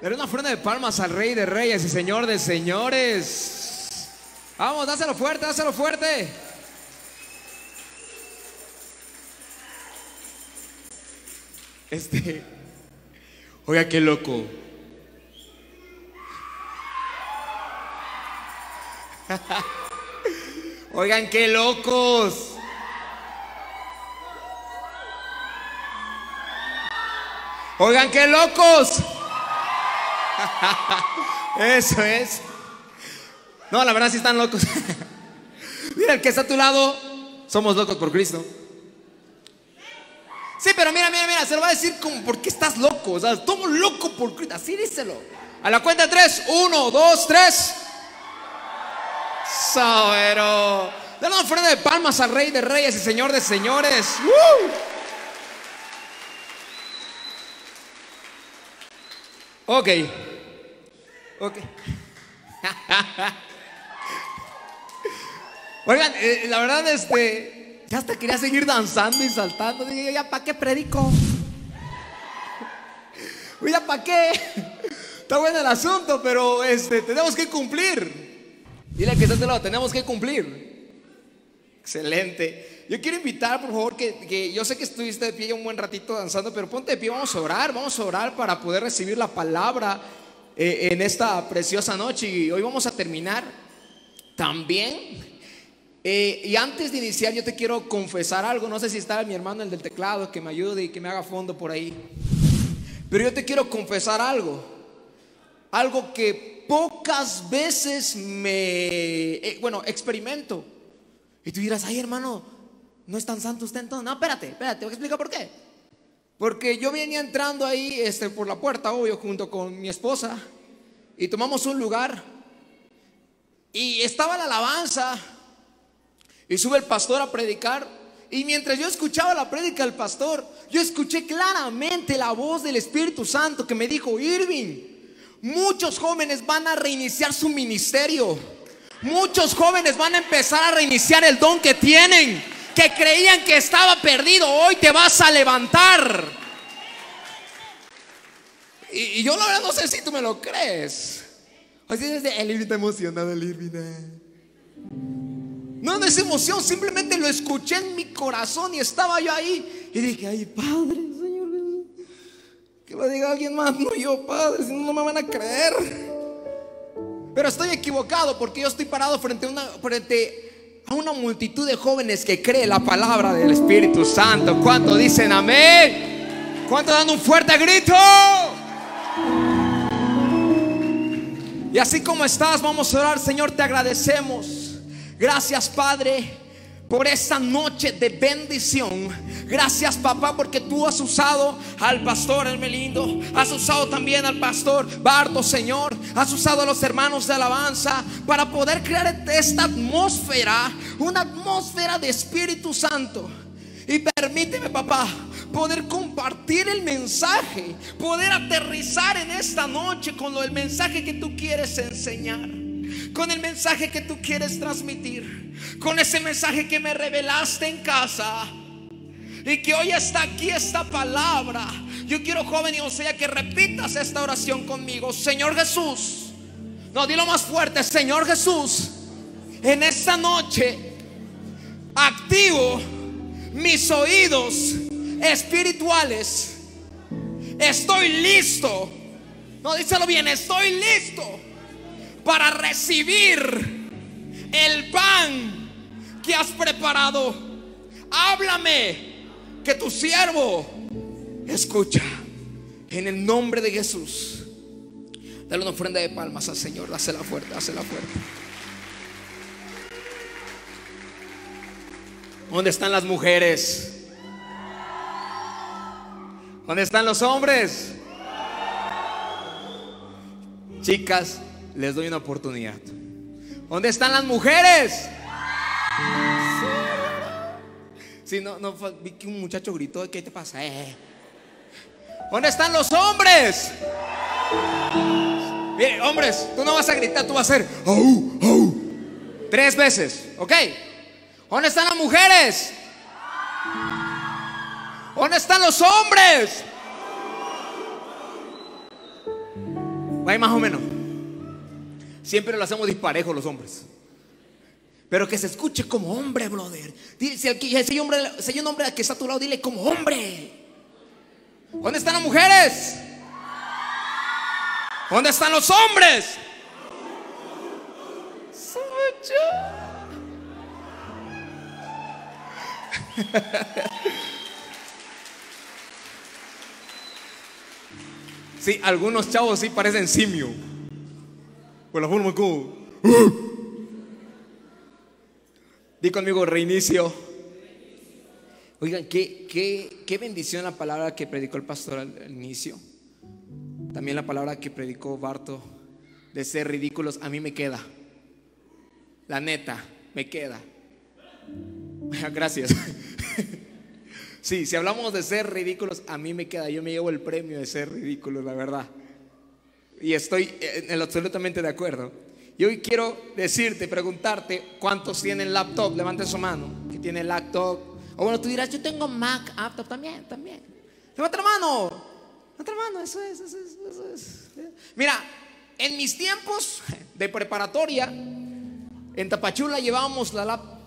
Daré una ofrenda de palmas al Rey de Reyes y Señor de Señores. Vamos, dáselo fuerte, dáselo fuerte. Este. Oiga, qué loco. Oigan, qué locos. Oigan, qué locos. Eso es. No, la verdad sí están locos. Mira, el que está a tu lado, somos locos por Cristo. Sí, pero mira, mira, mira, se lo va a decir como porque estás loco. O sea, estamos loco por Cristo. Así díselo. A la cuenta de tres. Uno, dos, tres. Sabero. Dale una ofrenda de palmas al Rey de Reyes y Señor de Señores. Ok. Ok. Oigan, eh, la verdad, este. Ya hasta quería seguir danzando y saltando. Dije, ya, ¿para qué predico? Ya, ¿para qué? Está bueno el asunto, pero este, tenemos que cumplir. Dile que este lado, tenemos que cumplir. Excelente. Yo quiero invitar, por favor, que, que, yo sé que estuviste de pie un buen ratito danzando, pero ponte de pie, vamos a orar, vamos a orar para poder recibir la palabra eh, en esta preciosa noche. Y hoy vamos a terminar también. Eh, y antes de iniciar, yo te quiero confesar algo. No sé si está mi hermano, el del teclado, que me ayude y que me haga fondo por ahí. Pero yo te quiero confesar algo. Algo que pocas veces me, eh, bueno, experimento. Y tú dirás, ay hermano, no es tan santo usted entonces. No, espérate, espérate, te voy a explicar por qué. Porque yo venía entrando ahí este, por la puerta, obvio, junto con mi esposa, y tomamos un lugar, y estaba la alabanza, y sube el pastor a predicar, y mientras yo escuchaba la prédica del pastor, yo escuché claramente la voz del Espíritu Santo que me dijo, Irving, muchos jóvenes van a reiniciar su ministerio, muchos jóvenes van a empezar a reiniciar el don que tienen que creían que estaba perdido, hoy te vas a levantar. Y, yo la verdad no sé si tú me lo crees. Así desde el Irving está emocionado, el Irving. No, no es emoción, simplemente lo escuché en mi corazón y estaba yo ahí. Y dije, ay, Padre, Señor, que lo diga alguien más, no yo, Padre, si no, no me van a creer. Pero estoy equivocado porque yo estoy parado frente a una, frente a una multitud de jóvenes que cree la palabra del Espíritu Santo. ¿Cuánto dicen amén? ¿Cuánto dan un fuerte grito? Y así como estás, vamos a orar, Señor, te agradecemos. Gracias, Padre por esta noche de bendición. Gracias papá porque tú has usado al pastor Hermelindo, has usado también al pastor Barto, Señor, has usado a los hermanos de alabanza para poder crear esta atmósfera, una atmósfera de Espíritu Santo. Y permíteme papá poder compartir el mensaje, poder aterrizar en esta noche con lo, el mensaje que tú quieres enseñar con el mensaje que tú quieres transmitir, con ese mensaje que me revelaste en casa. Y que hoy está aquí esta palabra. Yo quiero, joven y sea que repitas esta oración conmigo. Señor Jesús. No, dilo más fuerte. Señor Jesús. En esta noche activo mis oídos espirituales. Estoy listo. No, díselo bien. Estoy listo para recibir el pan que has preparado. Háblame, que tu siervo escucha. En el nombre de Jesús. Dale una ofrenda de palmas al Señor. Dásela fuerte, dásela fuerte. ¿Dónde están las mujeres? ¿Dónde están los hombres? Chicas, les doy una oportunidad. ¿Dónde están las mujeres? Si no, no, vi que un muchacho gritó, ¿qué te pasa? Eh. ¿Dónde están los hombres? Mire, hombres, tú no vas a gritar, tú vas a hacer tres veces, ¿ok? ¿Dónde están las mujeres? ¿Dónde están los hombres? Vaya más o menos. Siempre lo hacemos disparejo los hombres. Pero que se escuche como hombre, brother. Si hombre, si hay un hombre que está a tu lado, dile como hombre. ¿Dónde están las mujeres? ¿Dónde están los hombres? Sí, algunos chavos sí parecen simio. Por la forma como. Di conmigo, reinicio. Oigan, qué, qué, qué bendición la palabra que predicó el pastor al, inicio. También la palabra que predicó Barto de ser ridículos, a mí me queda. La neta, me queda. Gracias. Sí, si hablamos de ser ridículos, a mí me queda, yo me llevo el premio de ser ridículo, la verdad. Y estoy en absolutamente de acuerdo. Y hoy quiero decirte, preguntarte, ¿cuántos tienen laptop? Levante su mano, que tiene laptop. O bueno, tú dirás, yo tengo Mac, laptop también, también. Levanta la mano, levanta la mano, eso es, eso es, eso es. Mira, en mis tiempos de preparatoria, en Tapachula llevábamos la laptop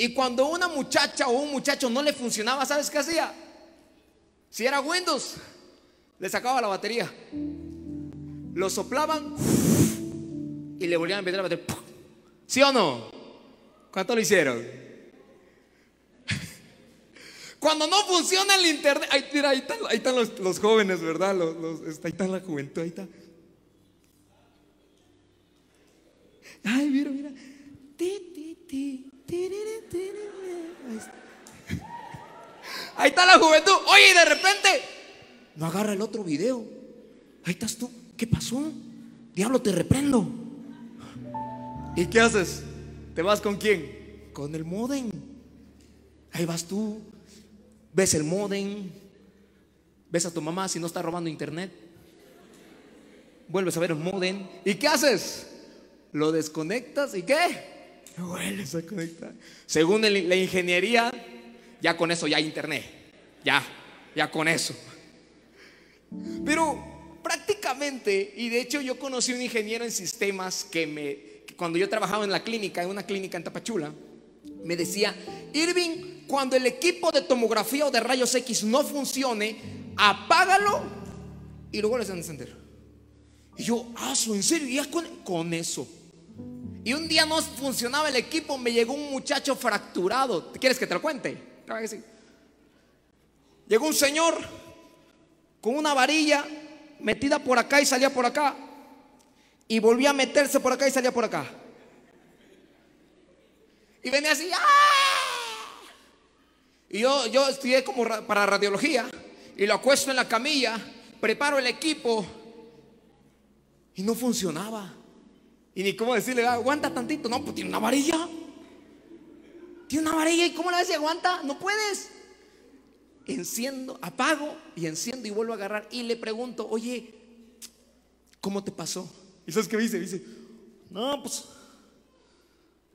y cuando una muchacha o un muchacho no le funcionaba, ¿sabes qué hacía? Si era Windows, le sacaba la batería. Lo soplaban y le volvían a meter la batería. ¿Sí o no? ¿Cuánto lo hicieron? Cuando no funciona el internet, ahí, mira, ahí están, los, jóvenes, ¿verdad? ahí está la juventud, ahí está. Ay, mira, mira. Ahí está la juventud. Oye, y de repente no agarra el otro video. Ahí estás tú. ¿Qué pasó? Diablo, te reprendo. ¿Y qué haces? ¿Te vas con quién? Con el modem. Ahí vas tú. Ves el modem. Ves a tu mamá si no está robando internet. Vuelves a ver el modem. ¿Y qué haces? Lo desconectas y qué? Según la ingeniería, ya con eso ya hay internet. Ya, ya con eso. Pero prácticamente, y de hecho yo conocí un ingeniero en sistemas que me, cuando yo trabajaba en la clínica, en una clínica en Tapachula, me decía, Irving, cuando el equipo de tomografía o de rayos X no funcione, apágalo y luego les a encender. Y yo, ah, ¿en serio? ¿Y con, con eso? Y un día no funcionaba el equipo, me llegó un muchacho fracturado. ¿Quieres que te lo cuente? Llegó un señor con una varilla metida por acá y salía por acá. Y volvía a meterse por acá y salía por acá. Y venía así. ¡ah! Y yo, yo estudié como para radiología. Y lo acuesto en la camilla. Preparo el equipo. Y no funcionaba. Y ni cómo decirle, ah, aguanta tantito. No, pues tiene una varilla. Tiene una varilla. ¿Y cómo le decir aguanta? No puedes. Enciendo, apago y enciendo y vuelvo a agarrar. Y le pregunto, oye, ¿cómo te pasó? ¿Y sabes qué dice? Dice, no, pues,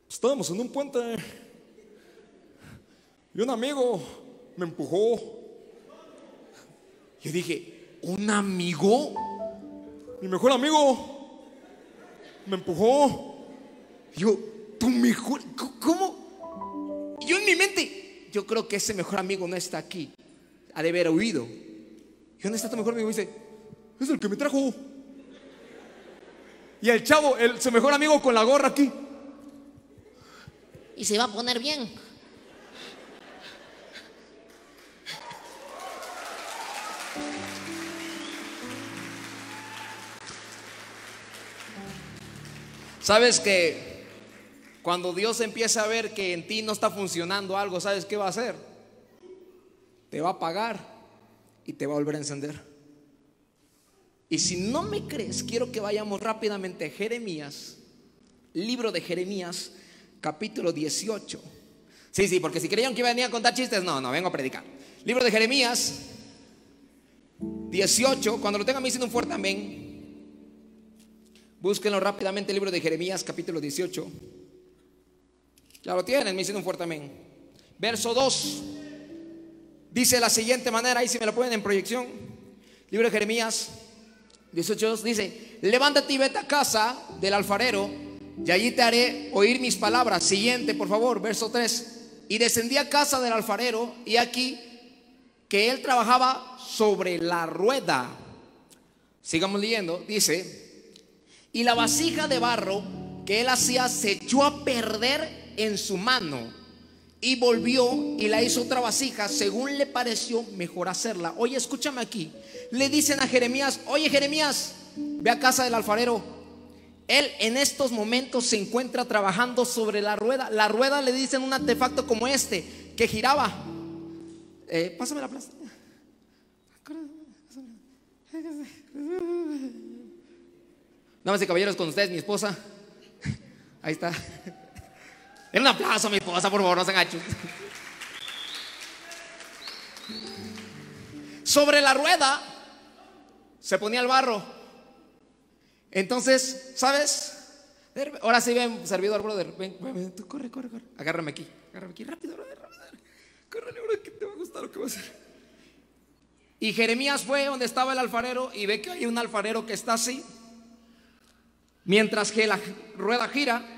pues estábamos en un puente. Y un amigo me empujó. Yo dije, ¿un amigo? Mi mejor amigo me empujó. Yo, tu mejor, ¿cómo? Yo en mi mente, yo creo que ese mejor amigo no está aquí. Ha de haber huido. ¿Y dónde está tu mejor amigo? dice, es el que me trajo. Y el chavo, el, su mejor amigo con la gorra aquí. Y se va a poner bien. Sabes que cuando Dios empieza a ver que en ti no está funcionando algo, ¿sabes qué va a hacer? Te va a apagar y te va a volver a encender. Y si no me crees, quiero que vayamos rápidamente a Jeremías, libro de Jeremías, capítulo 18. Sí, sí, porque si creían que venía a contar chistes, no, no, vengo a predicar. Libro de Jeremías 18, cuando lo tengan me dicen un fuerte amén. Búsquenlo rápidamente el libro de Jeremías capítulo 18. Ya lo tienen, me dicen un fuerte amén. Verso 2. Dice de la siguiente manera, ahí si me lo pueden en proyección. Libro de Jeremías 18 dice, levántate y vete a casa del alfarero y allí te haré oír mis palabras. Siguiente, por favor, verso 3. Y descendí a casa del alfarero y aquí que él trabajaba sobre la rueda. Sigamos leyendo, dice, y la vasija de barro que él hacía se echó a perder en su mano y volvió y la hizo otra vasija según le pareció mejor hacerla. Oye, escúchame aquí. Le dicen a Jeremías, oye Jeremías, ve a casa del alfarero. Él en estos momentos se encuentra trabajando sobre la rueda. La rueda le dicen un artefacto como este, que giraba. Eh, pásame la plaza. Damas y caballeros, con ustedes, mi esposa. Ahí está. En un aplauso a mi esposa, por favor, no se enganchen. Sobre la rueda se ponía el barro. Entonces, ¿sabes? Ahora sí ven, servidor, brother. Ven, ven, tú corre, corre, corre. Agárrame aquí, agárrame aquí, rápido, brother, rápido. Corre, brother, que te va a gustar lo que va a hacer. Y Jeremías fue donde estaba el alfarero y ve que hay un alfarero que está así. Mientras que la rueda gira,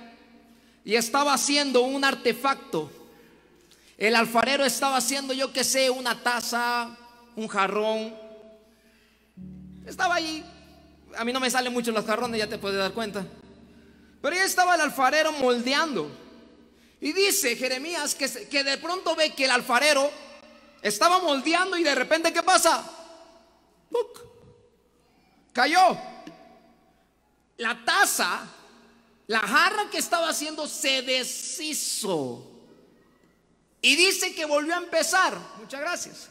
y estaba haciendo un artefacto. El alfarero estaba haciendo, yo que sé, una taza, un jarrón. Estaba ahí. A mí no me salen mucho los jarrones, ya te puedes dar cuenta. Pero ahí estaba el alfarero moldeando. Y dice Jeremías que, que de pronto ve que el alfarero estaba moldeando y de repente, ¿qué pasa? ¡Puc! Cayó. La taza la jarra que estaba haciendo se deshizo. Y dice que volvió a empezar. Muchas gracias.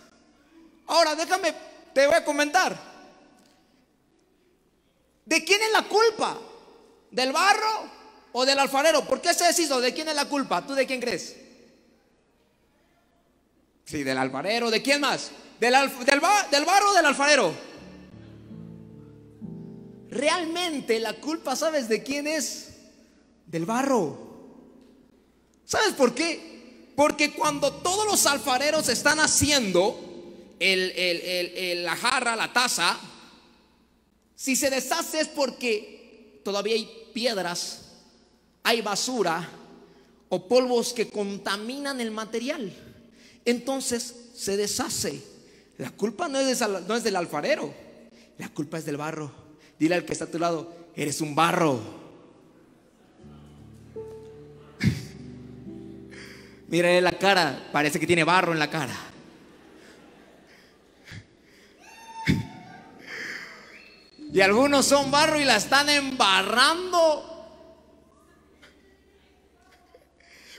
Ahora déjame, te voy a comentar. ¿De quién es la culpa? ¿Del barro o del alfarero? ¿Por qué se deshizo? ¿De quién es la culpa? ¿Tú de quién crees? Sí, del alfarero. ¿De quién más? ¿Del, del, barro o del alfarero? Realmente la culpa, ¿sabes de quién es? Del barro. ¿Sabes por qué? Porque cuando todos los alfareros están haciendo la jarra, la taza, si se deshace es porque todavía hay piedras, hay basura o polvos que contaminan el material. Entonces se deshace. La culpa no es, no es del alfarero, la culpa es del barro. Dile al que está a tu lado, eres un barro. Mira la cara, parece que tiene barro en la cara. Y algunos son barro y la están embarrando.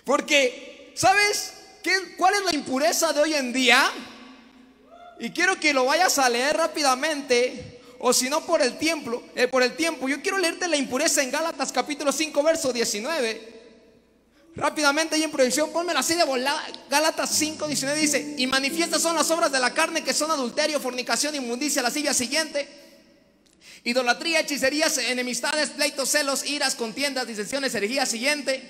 Porque, ¿sabes qué, cuál es la impureza de hoy en día? Y quiero que lo vayas a leer rápidamente, o si no por el tiempo, eh, por el tiempo. Yo quiero leerte la impureza en Gálatas capítulo 5, verso 19. Rápidamente y en proyección, la así de volada. Gálatas 5, 19 dice, y manifiestas son las obras de la carne que son adulterio, fornicación, inmundicia, la silla siguiente. Idolatría, hechicerías, enemistades, pleitos, celos, iras, contiendas, disensiones, herejías siguiente.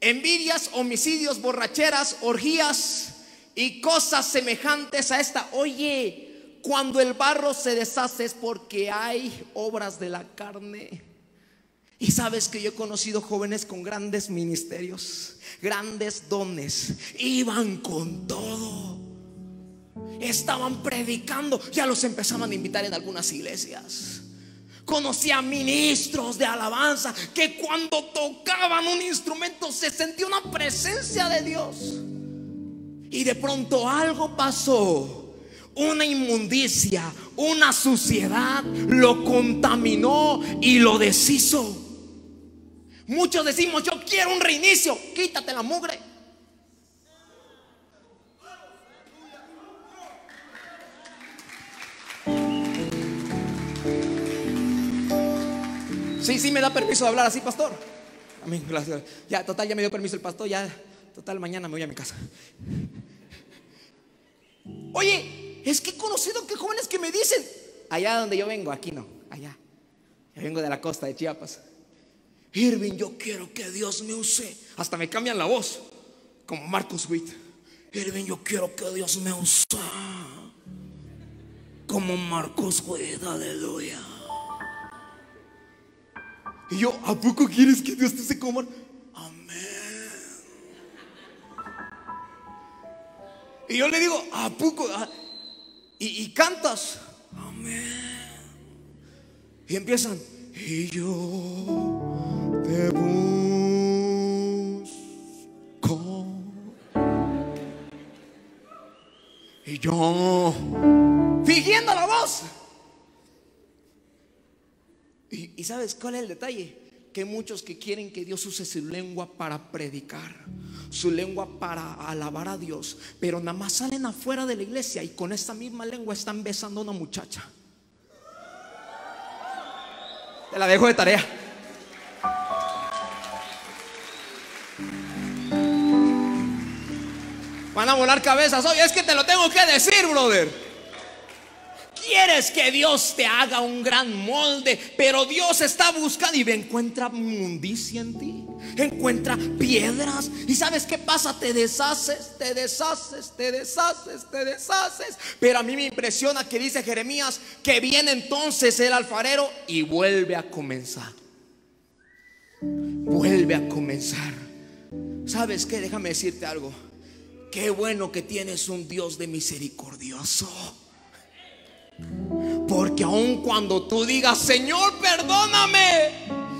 Envidias, homicidios, borracheras, orgías y cosas semejantes a esta. Oye, cuando el barro se deshace es porque hay obras de la carne. Y sabes que yo he conocido jóvenes con grandes ministerios, grandes dones, iban con todo. Estaban predicando, ya los empezaban a invitar en algunas iglesias. Conocí a ministros de alabanza que cuando tocaban un instrumento se sentía una presencia de Dios. Y de pronto algo pasó una inmundicia, una suciedad, lo contaminó y lo deshizo. Muchos decimos, yo quiero un reinicio, quítate la mugre. Sí, sí, me da permiso de hablar así, pastor. Amén, gracias. Ya, total, ya me dio permiso el pastor, ya, total, mañana me voy a mi casa. Oye, es que he conocido que jóvenes que me dicen, allá donde yo vengo, aquí no, allá. Yo vengo de la costa de Chiapas. Irving, yo quiero que Dios me use. Hasta me cambian la voz, como Marcus Witt. Irving, yo quiero que Dios me use. Como Marcos Witt, aleluya. Y yo, ¿a poco quieres que Dios te se coma? Amén. Y yo le digo, ¿a poco? Ah, y cantas, amén. Y empiezan, y yo Y yo, fingiendo la voz. Y, y sabes cuál es el detalle? Que muchos que quieren que Dios use su lengua para predicar, su lengua para alabar a Dios, pero nada más salen afuera de la iglesia y con esta misma lengua están besando a una muchacha. Te la dejo de tarea. Van a volar cabezas hoy. Es que te lo tengo que decir, brother. Quieres que Dios te haga un gran molde, pero Dios está buscando y encuentra mundicia en ti. Encuentra piedras. ¿Y sabes qué pasa? Te deshaces, te deshaces, te deshaces, te deshaces. Pero a mí me impresiona que dice Jeremías que viene entonces el alfarero y vuelve a comenzar. Vuelve a comenzar. ¿Sabes qué? Déjame decirte algo. Qué bueno que tienes un Dios de misericordioso. Porque aun cuando tú digas, Señor, perdóname,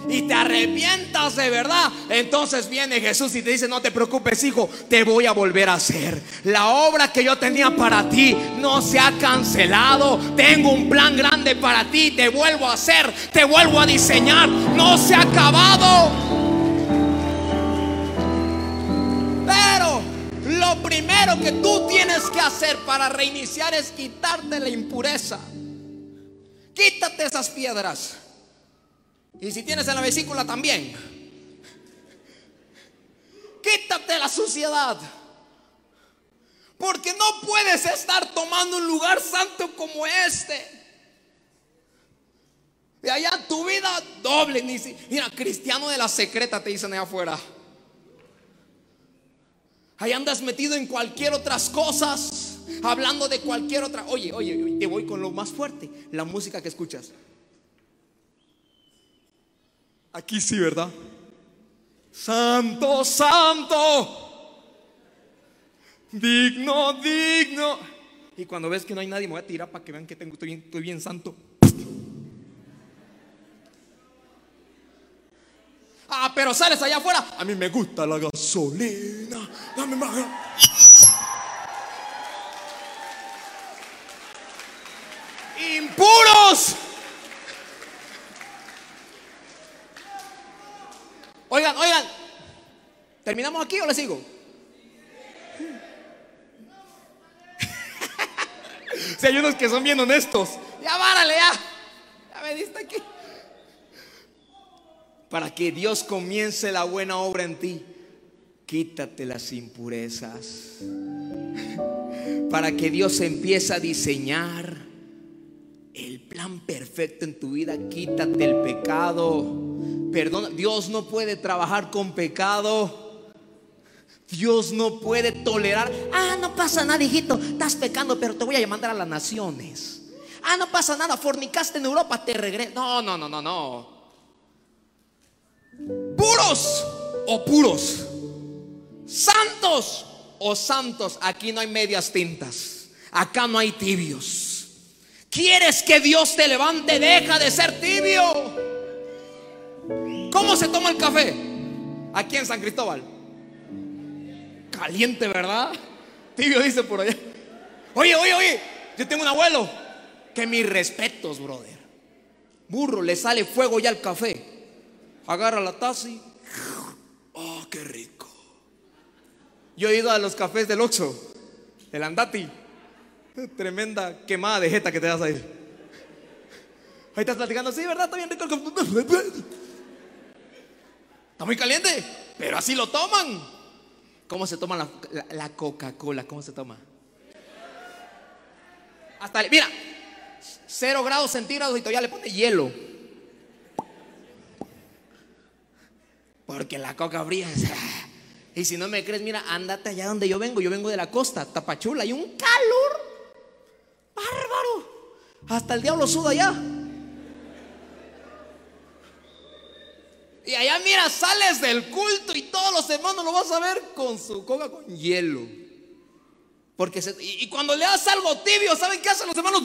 y te arrepientas de verdad, entonces viene Jesús y te dice, no te preocupes, hijo, te voy a volver a hacer. La obra que yo tenía para ti no se ha cancelado. Tengo un plan grande para ti, te vuelvo a hacer, te vuelvo a diseñar. No se ha acabado. Lo primero que tú tienes que hacer para reiniciar es quitarte la impureza. Quítate esas piedras. Y si tienes en la vesícula también. Quítate la suciedad. Porque no puedes estar tomando un lugar santo como este. De allá tu vida doble. Mira, cristiano de la secreta te dicen allá afuera. Ahí andas metido en cualquier otras cosas, hablando de cualquier otra. Oye, oye, te voy con lo más fuerte, la música que escuchas. Aquí sí, ¿verdad? Santo, santo. Digno, digno. Y cuando ves que no hay nadie, me voy a tirar para que vean que estoy, bien, estoy bien santo. Ah, pero sales allá afuera. A mí me gusta la gasolina. Dame más. Impuros. Oigan, oigan. ¿Terminamos aquí o le sigo? si hay unos que son bien honestos. Ya várale, ya. Ya me diste aquí para que Dios comience la buena obra en ti, quítate las impurezas. Para que Dios empiece a diseñar el plan perfecto en tu vida, quítate el pecado. Perdona, Dios no puede trabajar con pecado. Dios no puede tolerar. Ah, no pasa nada, hijito. Estás pecando, pero te voy a mandar a las naciones. Ah, no pasa nada. Fornicaste en Europa, te regreso. No, no, no, no, no puros o puros, santos o santos. Aquí no hay medias tintas, acá no hay tibios. ¿Quieres que Dios te levante? Deja de ser tibio. ¿Cómo se toma el café? Aquí en San Cristóbal. Caliente, ¿verdad? Tibio dice por allá. Oye, oye, oye, yo tengo un abuelo. Que mis respetos, brother. Burro, le sale fuego ya al café. Agarra la taza y Oh, qué rico. Yo he ido a los cafés del Oxxo, el Andati. Tremenda quemada de jeta que te das ahí. Ahí estás platicando, sí, ¿verdad? Está bien rico. Está muy caliente, pero así lo toman. ¿Cómo se toma la, Coca-Cola? ¿Cómo se toma? Hasta, mira, cero grados centígrados y todavía le pone hielo. Porque la coca fría. Y si no me crees, mira, andate allá donde yo vengo. Yo vengo de la costa, Tapachula. Hay un calor bárbaro. Hasta el diablo suda allá. Y allá mira, sales del culto y todos los hermanos lo vas a ver con su coca con hielo. Porque y, cuando le das algo tibio, ¿saben qué hacen los hermanos?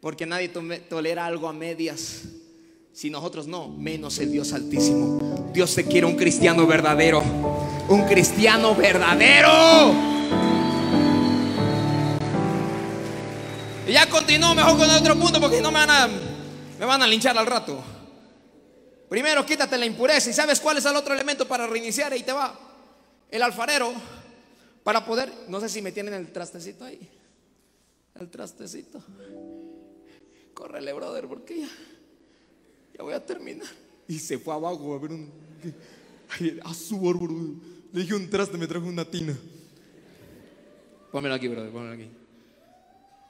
Porque nadie tolera algo a medias. Si nosotros no, menos el Dios Altísimo. Dios te quiere un cristiano verdadero. Un cristiano verdadero. Y ya continúo mejor con otro punto porque no me van a, me van a linchar al rato. Primero quítate la impureza. ¿Y sabes cuál es el otro elemento para reiniciar? Ahí te va. El alfarero, para poder, no sé si me tienen el trastecito ahí. El trastecito. Córrele, brother, porque ya, ya voy a terminar. Y se fue abajo a ver un. A su árbol. Le dije un traste, me trajo una tina. Pónmelo aquí, brother, pónmelo aquí.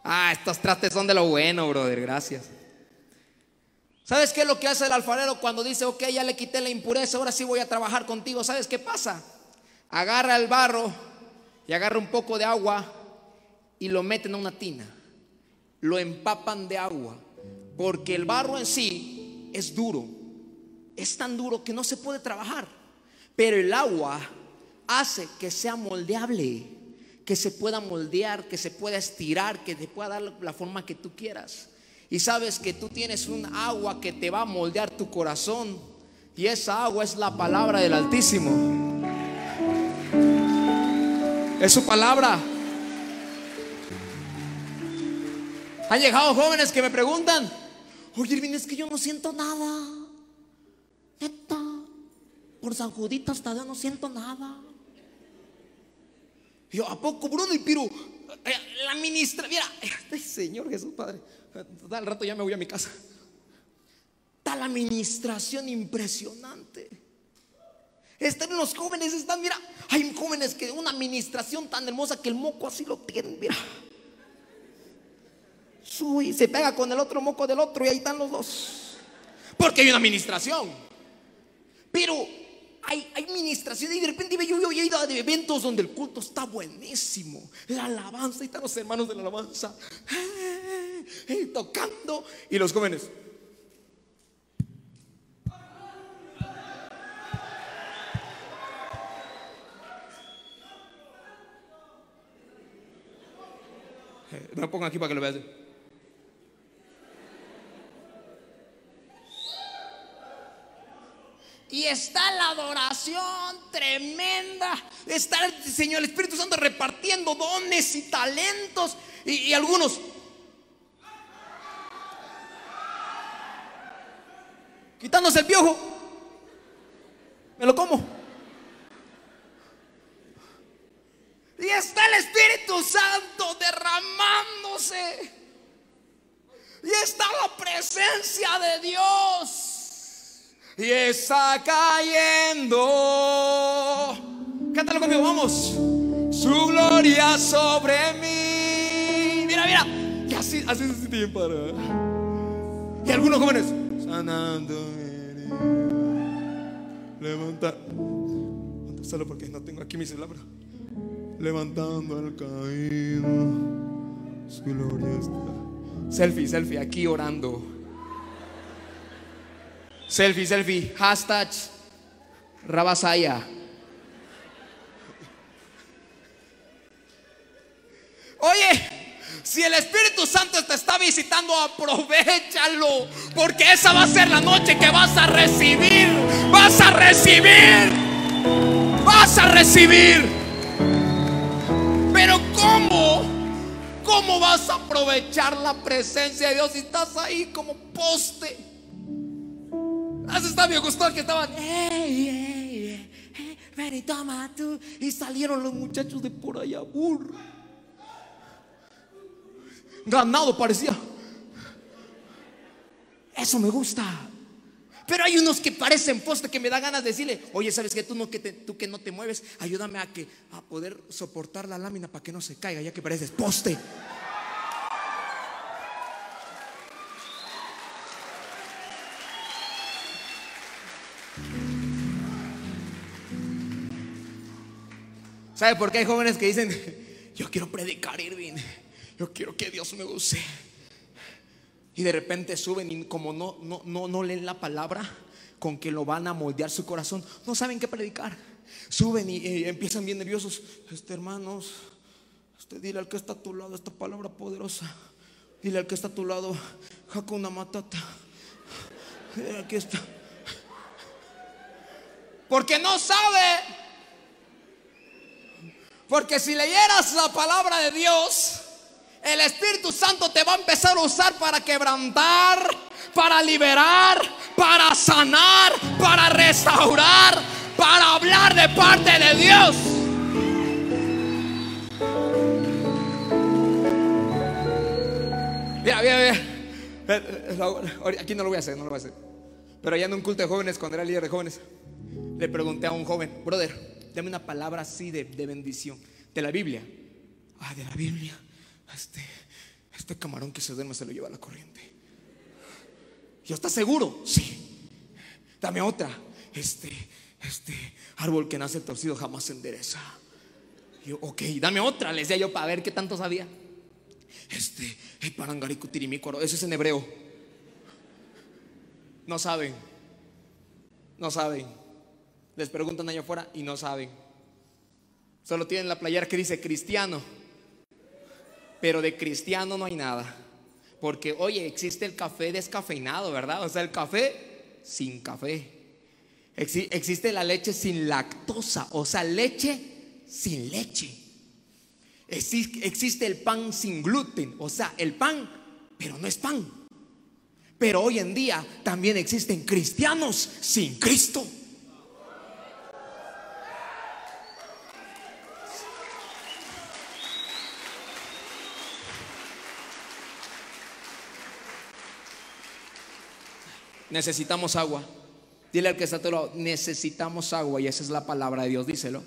Ah, estos trastes son de lo bueno, brother, gracias. ¿Sabes qué es lo que hace el alfarero cuando dice, ok, ya le quité la impureza, ahora sí voy a trabajar contigo? ¿Sabes qué pasa? Agarra el barro y agarra un poco de agua y lo meten en una tina lo empapan de agua, porque el barro en sí es duro, es tan duro que no se puede trabajar, pero el agua hace que sea moldeable, que se pueda moldear, que se pueda estirar, que te pueda dar la forma que tú quieras. Y sabes que tú tienes un agua que te va a moldear tu corazón. Y esa agua es la palabra del Altísimo. Es su palabra. Han llegado jóvenes que me preguntan, oye Irving, es que yo no siento nada. Neta, por San Judito hasta yo no siento nada. yo, ¿a poco, Bruno? Y Piro, eh, la ministra, mira, Señor Jesús Padre, al rato ya me voy a mi casa. Está la administración impresionante. Están los jóvenes, están, mira, hay jóvenes que una administración tan hermosa que el moco así lo tienen, mira se pega con el otro moco del otro y ahí están los dos. Porque hay una administración. Pero hay, administración y de repente yo, yo, he ido a eventos donde el culto está buenísimo. La alabanza, y están los hermanos de la alabanza eh, eh, tocando y los jóvenes. Eh, me pongo aquí para que lo veas. Y está la adoración tremenda. Está el Señor, el Espíritu Santo repartiendo dones y talentos. Y, algunos. Quitándose el piojo. Me lo como. Y está el Espíritu Santo derramándose. Y está la presencia de Dios y está cayendo. Cántalo conmigo, vamos. Su gloria sobre mí. Mira, mira. Y así, así se siente bien para. Y algunos jóvenes. Sanando. Levanta. Solo porque no tengo aquí mi celular, levantando al caído. Su gloria está. Selfie, selfie, aquí orando. Selfie, selfie. Hashtag Rabasaya. Oye, si el Espíritu Santo te está visitando, aprovechalo. Porque esa va a ser la noche que vas a recibir. Vas a recibir. Vas a recibir. Pero ¿cómo? ¿Cómo vas a aprovechar la presencia de Dios si estás ahí como poste? Hace está me gustó que estaban, hey, hey, hey, ven y toma tú. Y salieron los muchachos de por allá, burro. Ganado parecía. Eso me gusta. Pero hay unos que parecen poste que me da ganas de decirle, oye, ¿sabes que tú, no, que tú que no te mueves? Ayúdame a, que, a poder soportar la lámina para que no se caiga, ya que pareces poste. ¿Sabe por qué hay jóvenes que dicen, yo quiero predicar, Irving, yo quiero que Dios me use? Y de repente suben y como no, no, no, no leen la palabra con que lo van a moldear su corazón, no saben qué predicar. Suben y, empiezan bien nerviosos. Este hermanos, este, dile al que está a tu lado esta palabra poderosa. Dile al que está a tu lado, una Matata. Dile, Aquí está. Porque no sabe. Porque si leyeras la palabra de Dios, el Espíritu Santo te va a empezar a usar para quebrantar, para liberar, para sanar, para restaurar, para hablar de parte de Dios. Mira, mira, mira. Aquí no lo voy a hacer, no lo voy a hacer. Pero allá en un culto de jóvenes, cuando era líder de jóvenes, le pregunté a un joven, brother, dame una palabra así de, de bendición, de la Biblia. Ah, de la Biblia. Este, este camarón que se duerme se lo lleva a la corriente. ¿Yo está seguro? Sí. Dame otra. Este, este árbol que nace torcido jamás se endereza. Yo, ok, dame otra, les decía yo para ver qué tanto sabía. Este, el parangaricutirimícuaro, eso es en hebreo. No saben. No saben. Les preguntan allá afuera y no saben. Solo tienen la playera que dice cristiano. Pero de cristiano no hay nada. Porque, oye, existe el café descafeinado, ¿verdad? O sea, el café sin café. existe la leche sin lactosa, o sea, leche sin leche. existe el pan sin gluten, o sea, el pan, pero no es pan. Pero hoy en día también existen cristianos sin Cristo. Necesitamos agua. Dile al que está a tu lado, necesitamos agua y esa es la palabra de Dios, díselo,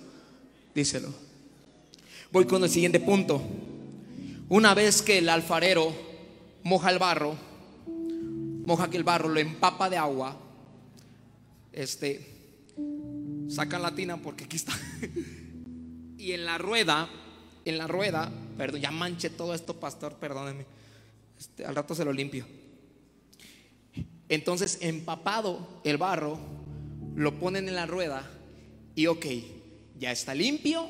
díselo. Voy con el siguiente punto. Una vez que el alfarero moja el barro, moja que el barro lo empapa de agua, este, sacan la tina porque aquí está. y en la rueda, en la rueda, perdón, ya manche todo esto, pastor, perdóneme. Este, al rato se lo limpio. Entonces, empapado el barro, lo ponen en la rueda y ok, ya está limpio,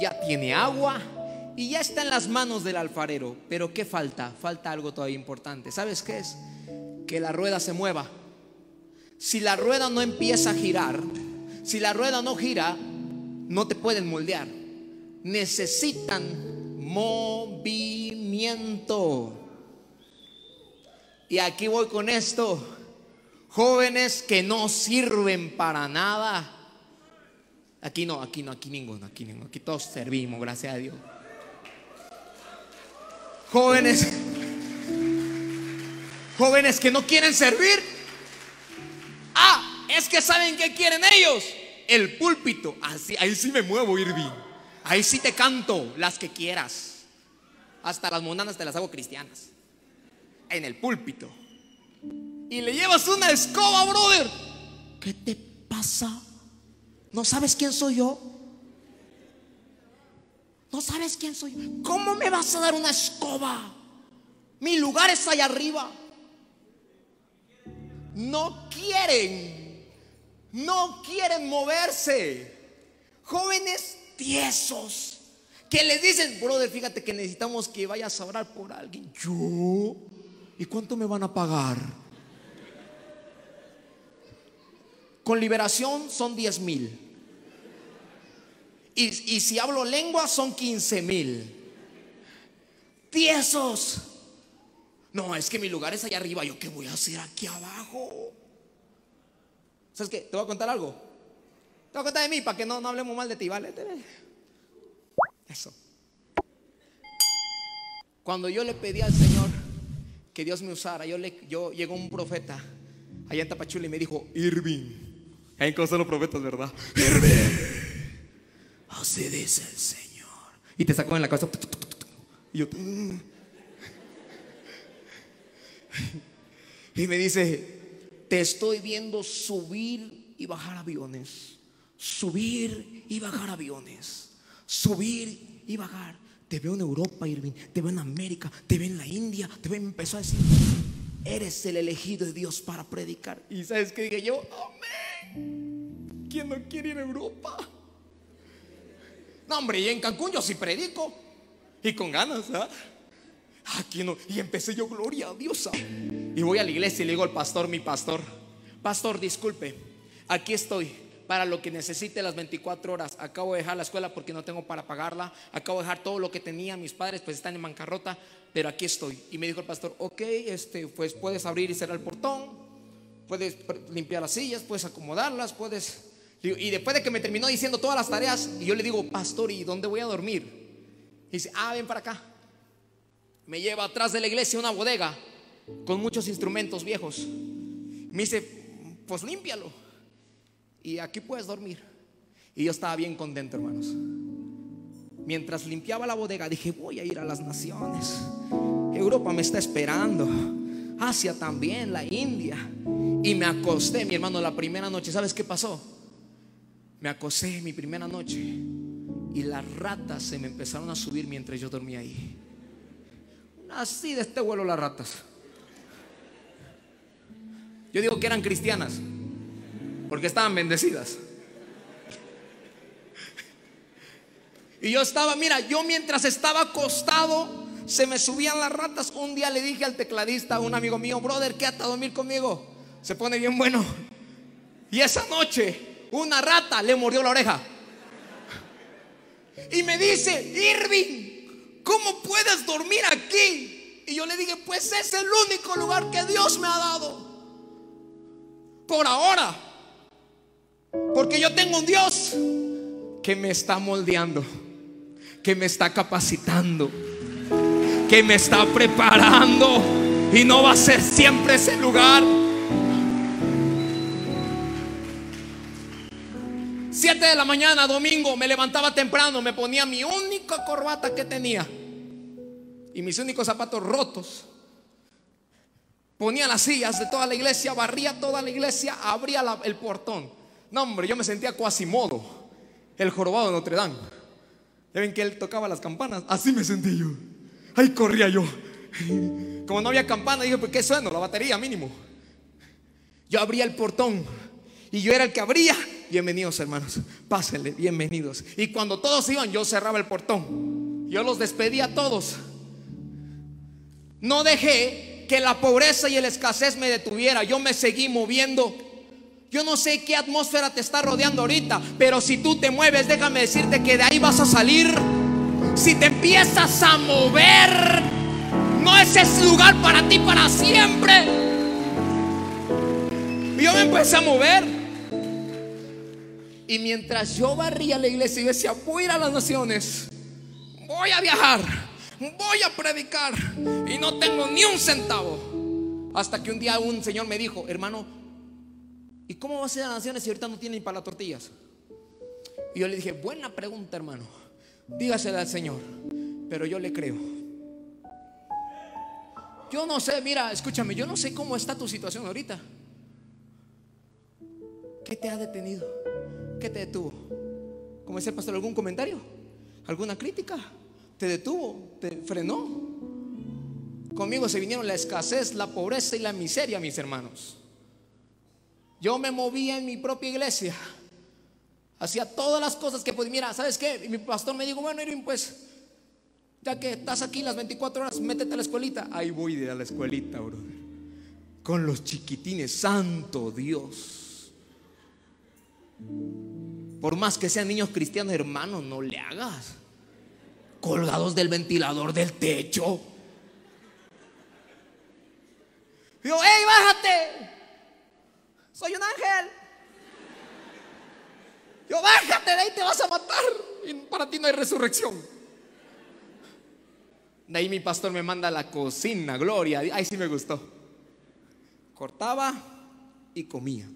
ya tiene agua y ya está en las manos del alfarero. Pero ¿qué falta? Falta algo todavía importante. ¿Sabes qué es? Que la rueda se mueva. Si la rueda no empieza a girar, si la rueda no gira, no te pueden moldear. Necesitan movimiento. Y aquí voy con esto. Jóvenes que no sirven para nada. Aquí no, aquí no, aquí ninguno, aquí ninguno. Aquí todos servimos, gracias a Dios. Jóvenes, jóvenes que no quieren servir. Ah, es que saben qué quieren ellos. El púlpito. Así, ahí sí me muevo, Irving. Ahí sí te canto las que quieras. Hasta las monanas te las hago cristianas en el púlpito y le llevas una escoba, brother, ¿qué te pasa? ¿No sabes quién soy yo? ¿No sabes quién soy yo? ¿Cómo me vas a dar una escoba? Mi lugar es allá arriba. No quieren, no quieren moverse. Jóvenes tiesos que les dicen, brother, fíjate que necesitamos que vayas a orar por alguien. Yo ¿Y cuánto me van a pagar? Con liberación son 10 mil. Y, si hablo lengua son 15 mil. Tiesos. No, es que mi lugar es allá arriba. ¿Yo qué voy a hacer aquí abajo? ¿Sabes qué? Te voy a contar algo. Te voy a contar de mí para que no, no hablemos mal de ti, ¿vale? Eso. Cuando yo le pedí al Señor que Dios me usara. Yo, le, yo llegó un profeta allá en Tapachula y me dijo, Irving. Ahí cosas los profetas, ¿verdad? Irving. Así dice el Señor. Y te sacó en la cabeza. Y yo. Mm". Y me dice, te estoy viendo subir y bajar aviones. Subir y bajar aviones. Subir y bajar. Te veo en Europa, Irving. Te veo en América. Te veo en la India. Te veo, empezó a decir. eres el elegido de Dios para predicar. Y sabes que dije yo, amén. ¿Quién no quiere ir a Europa? No, hombre, y en Cancún yo sí predico. Y con ganas, ¿ah? Aquí no. Y empecé yo, gloria a Dios. ¿ah? Y voy a la iglesia y le digo al pastor, mi pastor, pastor, disculpe, aquí estoy para lo que necesite las 24 horas. Acabo de dejar la escuela porque no tengo para pagarla. Acabo de dejar todo lo que tenía. Mis padres pues están en bancarrota, pero aquí estoy. Y me dijo el pastor, ok, este, pues puedes abrir y cerrar el portón, puedes limpiar las sillas, puedes acomodarlas, puedes... Y después de que me terminó diciendo todas las tareas, y yo le digo, pastor, ¿y dónde voy a dormir? Y dice, ah, ven para acá. Me lleva atrás de la iglesia una bodega con muchos instrumentos viejos. Me dice, pues límpialo. Y aquí puedes dormir. Y yo estaba bien contento, hermanos. Mientras limpiaba la bodega, dije, voy a ir a las naciones. Europa me está esperando. Asia también, la India. Y me acosté, mi hermano, la primera noche. ¿Sabes qué pasó? Me acosté mi primera noche y las ratas se me empezaron a subir mientras yo dormía ahí. Así de este vuelo las ratas. Yo digo que eran cristianas, porque estaban bendecidas. Y yo estaba, mira, yo mientras estaba acostado, se me subían las ratas. Un día le dije al tecladista, un amigo mío, brother, quédate a dormir conmigo. Se pone bien bueno. Y esa noche una rata le mordió la oreja. Y me dice, Irving, ¿cómo puedes dormir aquí? Y yo le dije, pues es el único lugar que Dios me ha dado. Por ahora. Porque yo tengo un Dios que me está moldeando, que me está capacitando, que me está preparando. Y no va a ser siempre ese lugar. 7 de la mañana, domingo, me levantaba temprano, me ponía mi única corbata que tenía y mis únicos zapatos rotos. Ponía las sillas de toda la iglesia, barría toda la iglesia, abría el portón. No, hombre, yo me sentía cuasimodo, el jorobado de Notre Dame. Ya ven que él tocaba las campanas, así me sentí yo. Ahí corría yo. Como no había campana, dije, pues qué sueno, la batería mínimo. Yo abría el portón y yo era el que abría bienvenidos hermanos, pásenle, bienvenidos. Y cuando todos iban, yo cerraba el portón. Yo los despedía a todos. No dejé que la pobreza y la escasez me detuviera. Yo me seguí moviendo. Yo no sé qué atmósfera te está rodeando ahorita, pero si tú te mueves, déjame decirte que de ahí vas a salir. Si te empiezas a mover, no es ese lugar para ti para siempre. yo me empecé a mover. Y mientras yo barría la iglesia y decía, voy a ir a las naciones, voy a viajar, voy a predicar y no tengo ni un centavo. Hasta que un día un señor me dijo, hermano, ¿y cómo va a ser las naciones si ahorita no tienen para las tortillas? Y yo le dije, buena pregunta, hermano. Dígasela al Señor, pero yo le creo. Yo no sé, mira, escúchame, yo no sé cómo está tu situación ahorita. ¿Qué te ha detenido? ¿Qué te detuvo? Como dice el pastor, ¿algún comentario? ¿Alguna crítica? ¿Te detuvo? ¿Te frenó? Conmigo se vinieron la escasez, la pobreza y la miseria, mis hermanos. Yo me movía en mi propia iglesia. Hacía todas las cosas que podía. Mira, ¿sabes qué? mi pastor me dijo, bueno, Irving, pues, ya que estás aquí las 24 horas, métete a la escuelita. Ahí voy de a la escuelita, bro. Con los chiquitines, santo Dios. Por más que sean niños cristianos, hermanos, no le hagas. Colgados del ventilador del techo. Yo, ¡hey, bájate! Soy un ángel. Yo, bájate de ahí, te vas a matar. Y para ti no hay resurrección. De ahí mi pastor me manda a la cocina, gloria. Ahí sí me gustó. Cortaba y comía.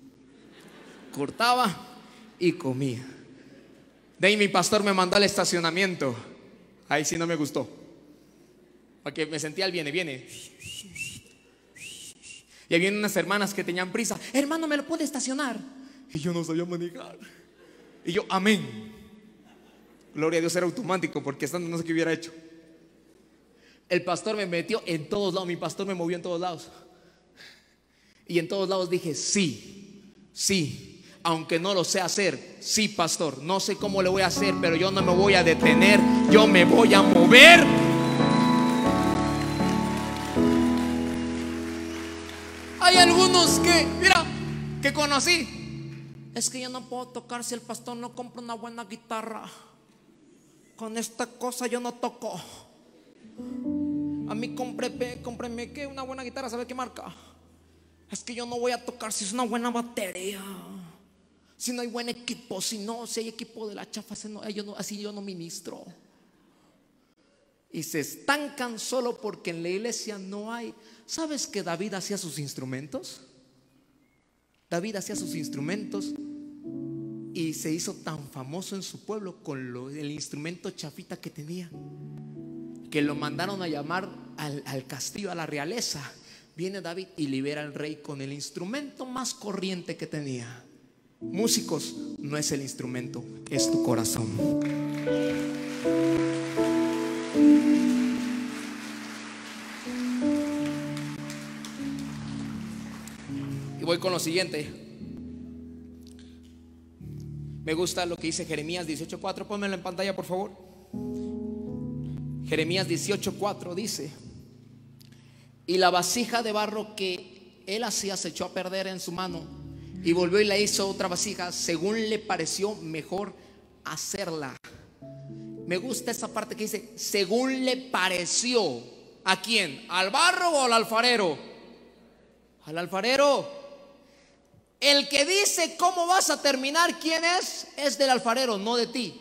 Cortaba y comía. De ahí mi pastor me mandó al estacionamiento. Ahí sí no me gustó. Porque me sentía el viene, viene. Y había unas hermanas que tenían prisa. Hermano, ¿me lo puede estacionar? Y yo no sabía manejar. Y yo, amén. Gloria a Dios era automático porque estando no sé qué hubiera hecho. El pastor me metió en todos lados. Mi pastor me movió en todos lados. Y en todos lados dije, sí, sí, aunque no lo sé hacer, sí, pastor, no sé cómo le voy a hacer, pero yo no me voy a detener, yo me voy a mover. Algunos que, mira, que conocí. Es que yo no puedo tocar si el pastor no compra una buena guitarra. Con esta cosa yo no toco. A mí cómpreme, cómpreme ¿qué? Una buena guitarra, ¿sabe qué marca? Es que yo no voy a tocar si es una buena batería. Si no hay buen equipo, si no, si hay equipo de la chafa, así yo no ministro. Y se estancan solo porque en la iglesia no hay. ¿Sabes que David hacía sus instrumentos? David hacía sus instrumentos y se hizo tan famoso en su pueblo con el instrumento chafita que tenía, que lo mandaron a llamar al, al castillo, a la realeza. Viene David y libera al rey con el instrumento más corriente que tenía. Músicos, no es el instrumento, es tu corazón. Voy con lo siguiente. Me gusta lo que dice Jeremías 18:4. Pónmelo en pantalla, por favor. Jeremías 18:4 dice: Y la vasija de barro que él hacía se echó a perder en su mano y volvió y le hizo otra vasija según le pareció mejor hacerla. Me gusta esa parte que dice, según le pareció. ¿A quién? ¿Al barro o al alfarero? Al alfarero. El que dice cómo vas a terminar, quién es, es del alfarero, no de ti.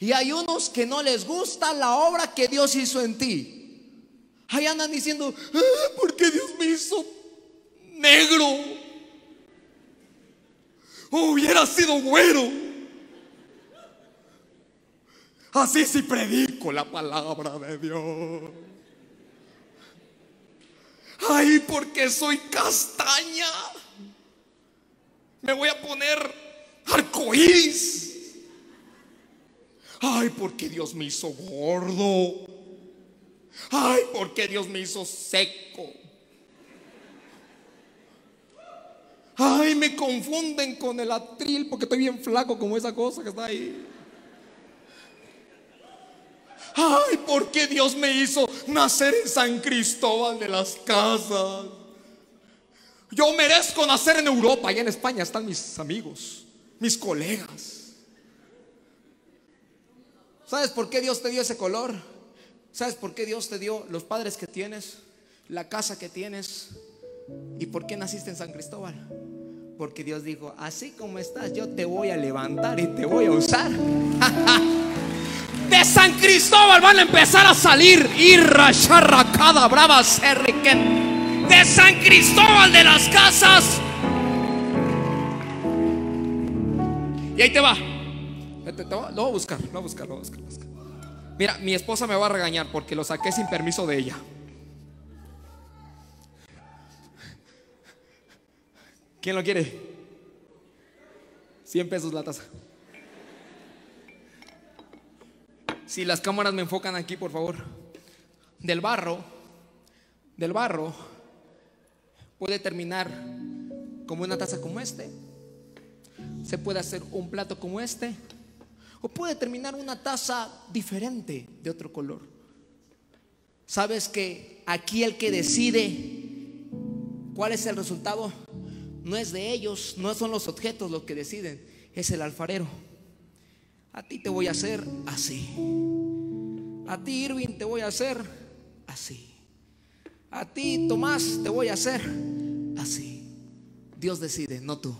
Y hay unos que no les gusta la obra que Dios hizo en ti. Ahí andan diciendo, ah, ¿por qué Dios me hizo negro? Hubiera sido güero. Así sí predico la palabra de Dios. Ay, porque soy castaña me voy a poner arcoíris. Ay, porque Dios me hizo gordo. Ay, porque Dios me hizo seco. Ay, me confunden con el atril porque estoy bien flaco como esa cosa que está ahí. Ay, porque Dios me hizo nacer en San Cristóbal de las Casas. Yo merezco nacer en Europa, allá en España están mis amigos, mis colegas. ¿Sabes por qué Dios te dio ese color? ¿Sabes por qué Dios te dio los padres que tienes, la casa que tienes? ¿Y por qué naciste en San Cristóbal? Porque Dios dijo, así como estás, yo te voy a levantar y te voy a usar. De San Cristóbal van a empezar a salir irra, cada brava, serriquen de San Cristóbal de las Casas. Y ahí te va. Lo voy a buscar, lo voy a buscar, lo voy a buscar. Mira, mi esposa me va a regañar porque lo saqué sin permiso de ella. ¿Quién lo quiere? 100 pesos la taza. Si las cámaras me enfocan aquí, por favor. Del barro, del barro puede terminar como una taza como este, se puede hacer un plato como este, o puede terminar una taza diferente de otro color. Sabes que aquí el que decide cuál es el resultado no es de ellos, no son los objetos los que deciden, es el alfarero. A ti te voy a hacer así. A ti, Irving, te voy a hacer así. A ti, Tomás, te voy a hacer así. Dios decide, no tú.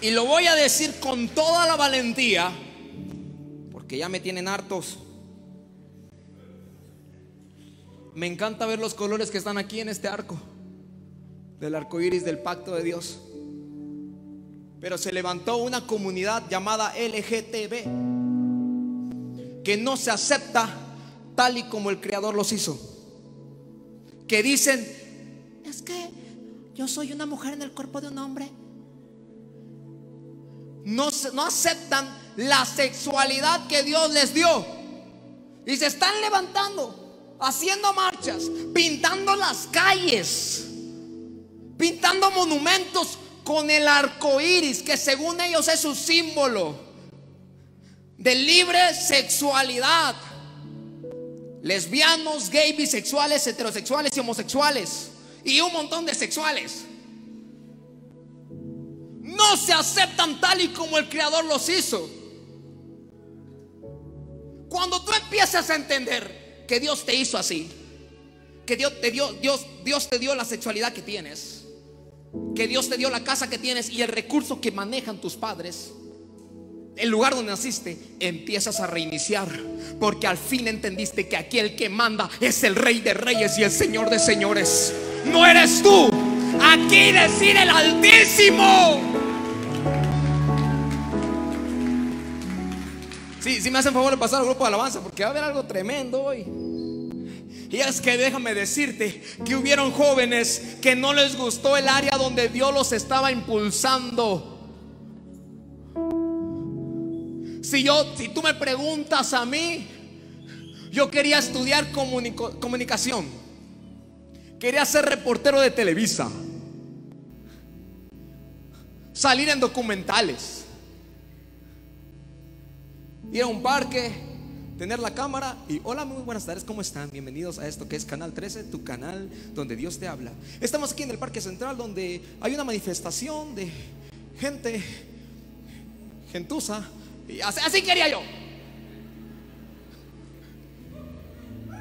Y lo voy a decir con toda la valentía, porque ya me tienen hartos. Me encanta ver los colores que están aquí en este arco, del arco iris del pacto de Dios. Pero se levantó una comunidad llamada LGTB que no se acepta tal y como el Creador los hizo. Que dicen, es que yo soy una mujer en el cuerpo de un hombre. no, no aceptan la sexualidad que Dios les dio. Y se están levantando, haciendo marchas, pintando las calles, pintando monumentos con el arco iris, que según ellos es su símbolo de libre sexualidad. Lesbianos, gay, bisexuales, heterosexuales y homosexuales. Y un montón de sexuales. No se aceptan tal y como el Creador los hizo. Cuando tú empiezas a entender que Dios te hizo así, que Dios te dio, Dios, Dios te dio la sexualidad que tienes, que Dios te dio la casa que tienes y el recurso que manejan tus padres, el lugar donde naciste, empiezas a reiniciar. Porque al fin entendiste que aquí el que manda es el rey de reyes y el señor de señores. No eres tú. Aquí decide el Altísimo. Sí, sí me hacen favor de pasar al grupo de alabanza porque va a haber algo tremendo hoy. Y es que déjame decirte que hubieron jóvenes que no les gustó el área donde Dios los estaba impulsando. Si yo, si tú me preguntas a mí, yo quería estudiar comunicación. Quería ser reportero de Televisa. Salir en documentales. Ir a un parque, tener la cámara y hola, muy buenas tardes, ¿cómo están? Bienvenidos a esto que es Canal 13, tu canal donde Dios te habla. Estamos aquí en el Parque Central donde hay una manifestación de gente gentusa así, quería yo.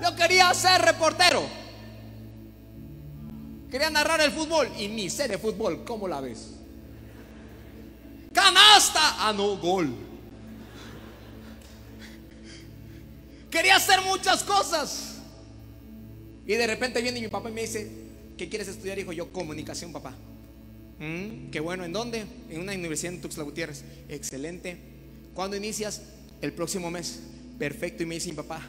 Yo quería ser reportero. Quería narrar el fútbol y ni sé de fútbol. ¿Cómo la ves? Canasta. Ah, no, gol. Quería hacer muchas cosas. Y de repente viene mi papá y me dice, ¿qué quieres estudiar? Hijo, yo comunicación, papá. Mm, qué bueno, ¿en dónde? En una universidad en Tuxtla Gutiérrez. Excelente. ¿Cuándo inicias? El próximo mes. Perfecto. Y me dice mi papá,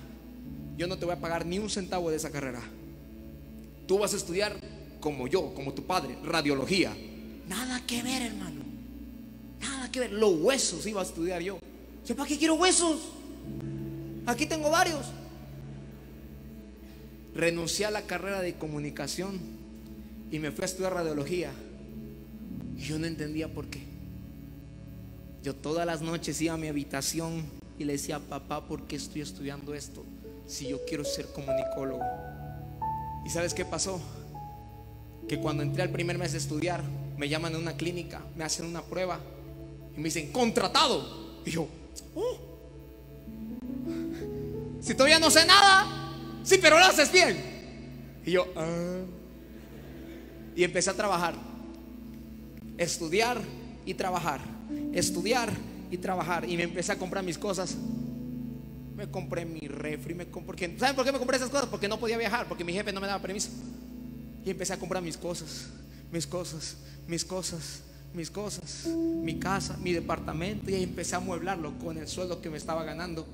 yo no te voy a pagar ni un centavo de esa carrera. Tú vas a estudiar como yo, como tu padre, radiología. Nada que ver, hermano. Nada que ver. Los huesos iba a estudiar yo. ¿Para qué quiero huesos? Aquí tengo varios. Renuncié a la carrera de comunicación y me fui a estudiar radiología. Y yo no entendía por qué. Yo todas las noches iba a mi habitación y le decía, papá, ¿por qué estoy estudiando esto? Si yo quiero ser comunicólogo. ¿Y sabes qué pasó? Que cuando entré al primer mes de estudiar, me llaman a una clínica, me hacen una prueba y me dicen, contratado. Y yo, oh, si todavía no sé nada, sí, pero lo haces bien. Y yo, ah. Y empecé a trabajar, estudiar y trabajar estudiar y trabajar. Y me empecé a comprar mis cosas. Me compré mi refri, me compré, ¿saben por qué me compré esas cosas? Porque no podía viajar, porque mi jefe no me daba permiso. Y empecé a comprar mis cosas, mis cosas, mis cosas, mis cosas, mi casa, mi departamento. Y empecé a mueblarlo con el sueldo que me estaba ganando.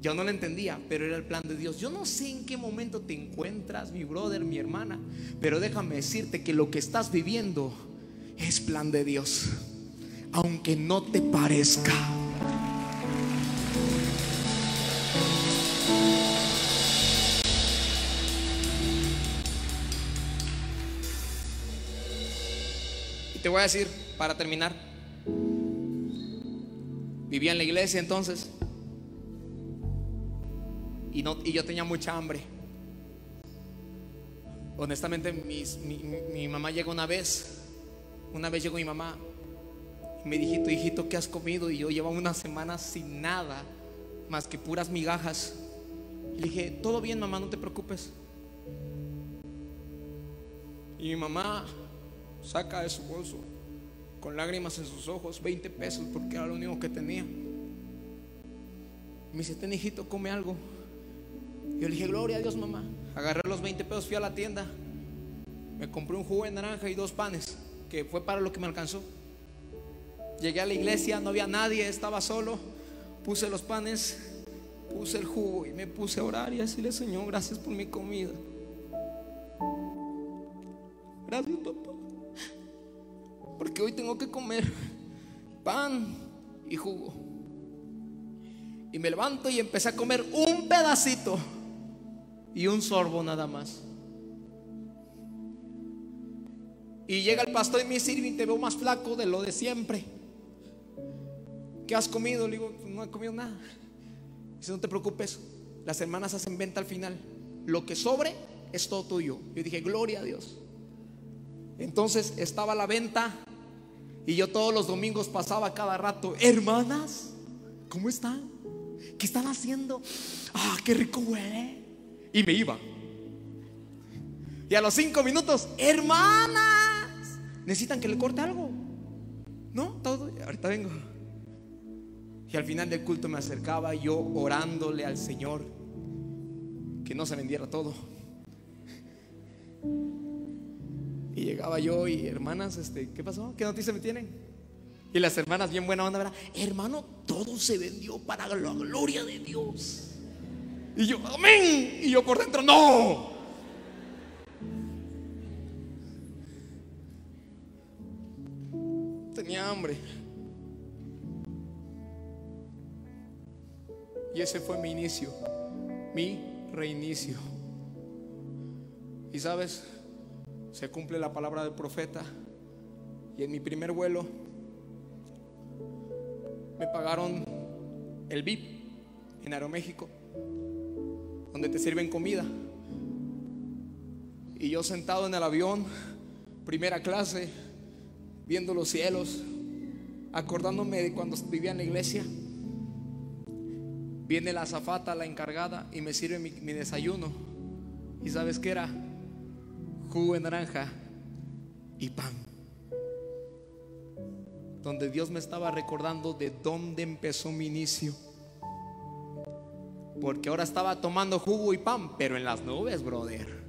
Yo no lo entendía, pero era el plan de Dios. Yo no sé en qué momento te encuentras, mi brother, mi hermana, pero déjame decirte que lo que estás viviendo es plan de Dios aunque no te parezca. Y te voy a decir, para terminar, vivía en la iglesia entonces y, no, y yo tenía mucha hambre. Honestamente, mi, mi mamá llegó una vez, una vez llegó mi mamá me dijiste, hijito, ¿qué has comido? Y yo llevaba una semana sin nada, más que puras migajas. Y le dije, todo bien, mamá, no te preocupes. Y mi mamá saca de su bolso, con lágrimas en sus ojos, 20 pesos, porque era lo único que tenía. Me dice, ten hijito, come algo. Yo le dije, gloria a Dios, mamá. Agarré los 20 pesos, fui a la tienda. Me compré un jugo de naranja y dos panes, que fue para lo que me alcanzó. Llegué a la iglesia, no había nadie, estaba solo. Puse los panes, puse el jugo y me puse a orar y decirle, Señor, gracias por mi comida. Gracias, papá. Porque hoy tengo que comer. pan y jugo. Y me levanto y empecé a comer un pedacito y un sorbo nada más. Y llega el pastor y me dice, y te veo más flaco de lo de siempre. ¿Qué has comido? Le digo, no he comido nada. Dice, no te preocupes, las hermanas hacen venta al final. Lo que sobre es todo tuyo. Yo dije, gloria a Dios. Entonces estaba la venta y yo todos los domingos pasaba cada rato, hermanas, ¿cómo están? ¿Qué están haciendo? Ah, qué rico huele. Y me iba. Y a los cinco minutos, hermanas, necesitan que le corte algo. No, todo, ahorita vengo. Y al final del culto me acercaba yo orándole al Señor que no se vendiera todo. Y llegaba yo y hermanas, este, ¿qué pasó? ¿Qué noticia me tienen? Y las hermanas bien buena onda, ¿verdad? Hermano, todo se vendió para la gloria de Dios. Y yo, amén. Y yo por dentro, no. Tenía hambre. Y ese fue mi inicio, mi reinicio. Y sabes, se cumple la palabra del profeta. Y en mi primer vuelo me pagaron el VIP en Aeroméxico, donde te sirven comida. Y yo sentado en el avión, primera clase, viendo los cielos, acordándome de cuando vivía en la iglesia. Viene la azafata, la encargada, y me sirve mi, desayuno. ¿Y sabes qué era? jugo de naranja y pan. Donde Dios me estaba recordando de dónde empezó mi inicio. Porque ahora estaba tomando jugo y pan, pero en las nubes, brother.